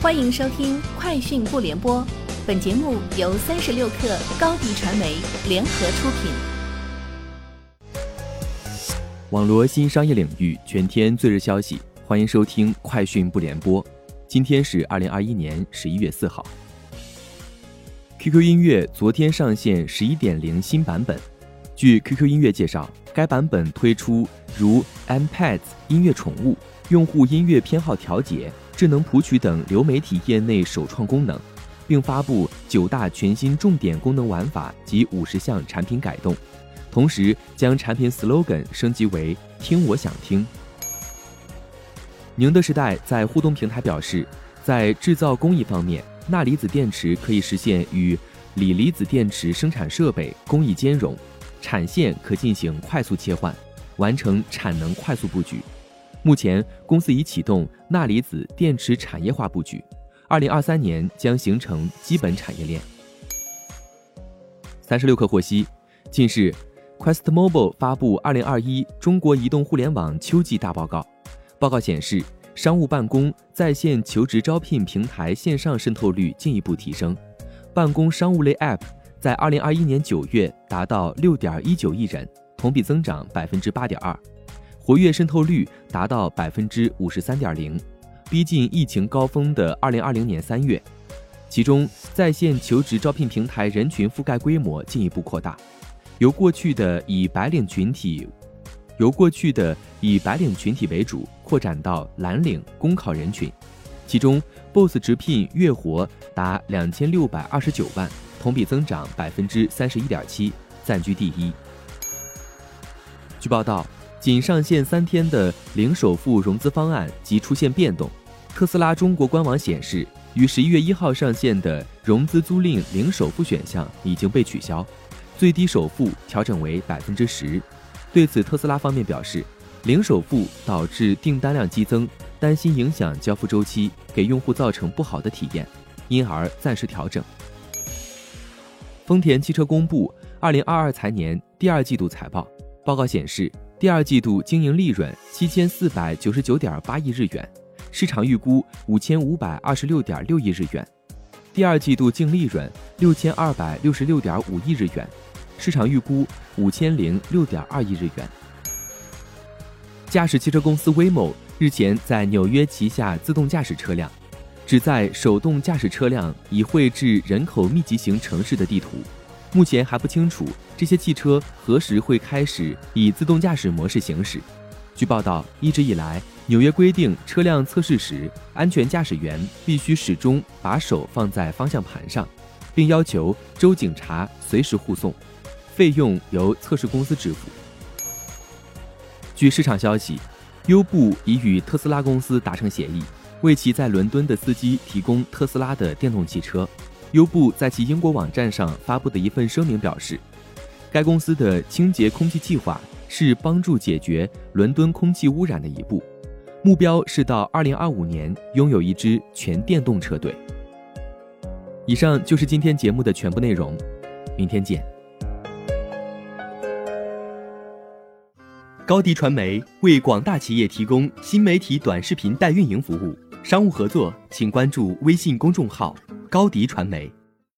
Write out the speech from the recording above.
欢迎收听《快讯不联播》，本节目由三十六克高低传媒联合出品。网罗新商业领域全天最热消息，欢迎收听《快讯不联播》。今天是二零二一年十一月四号。QQ 音乐昨天上线十一点零新版本。据 QQ 音乐介绍，该版本推出如 M Pads 音乐宠物、用户音乐偏好调节。智能谱曲等流媒体业内首创功能，并发布九大全新重点功能玩法及五十项产品改动，同时将产品 slogan 升级为“听我想听”。宁德时代在互动平台表示，在制造工艺方面，钠离子电池可以实现与锂离子电池生产设备工艺兼容，产线可进行快速切换，完成产能快速布局。目前，公司已启动钠离子电池产业化布局，二零二三年将形成基本产业链。三十六氪获悉，近日，QuestMobile 发布二零二一中国移动互联网秋季大报告。报告显示，商务办公在线求职招聘平台线上渗透率进一步提升，办公商务类 App 在二零二一年九月达到六点一九亿人，同比增长百分之八点二。活跃渗透率达到百分之五十三点零，逼近疫情高峰的二零二零年三月。其中，在线求职招聘平台人群覆盖规模进一步扩大，由过去的以白领群体，由过去的以白领群体为主，扩展到蓝领、公考人群。其中，BOSS 直聘月活达两千六百二十九万，同比增长百分之三十一点七，暂居第一。据报道。仅上线三天的零首付融资方案即出现变动。特斯拉中国官网显示，于十一月一号上线的融资租赁零首付选项已经被取消，最低首付调整为百分之十。对此，特斯拉方面表示，零首付导致订单量激增，担心影响交付周期，给用户造成不好的体验，因而暂时调整。丰田汽车公布二零二二财年第二季度财报，报告显示。第二季度经营利润七千四百九十九点八亿日元，市场预估五千五百二十六点六亿日元；第二季度净利润六千二百六十六点五亿日元，市场预估五千零六点二亿日元。驾驶汽车公司 Waymo 日前在纽约旗下自动驾驶车辆，旨在手动驾驶车辆以绘制人口密集型城市的地图。目前还不清楚这些汽车何时会开始以自动驾驶模式行驶。据报道，一直以来，纽约规定车辆测试时，安全驾驶员必须始终把手放在方向盘上，并要求州警察随时护送，费用由测试公司支付。据市场消息，优步已与特斯拉公司达成协议，为其在伦敦的司机提供特斯拉的电动汽车。优步在其英国网站上发布的一份声明表示，该公司的清洁空气计划是帮助解决伦敦空气污染的一步，目标是到2025年拥有一支全电动车队。以上就是今天节目的全部内容，明天见。高迪传媒为广大企业提供新媒体短视频代运营服务，商务合作请关注微信公众号。高迪传媒。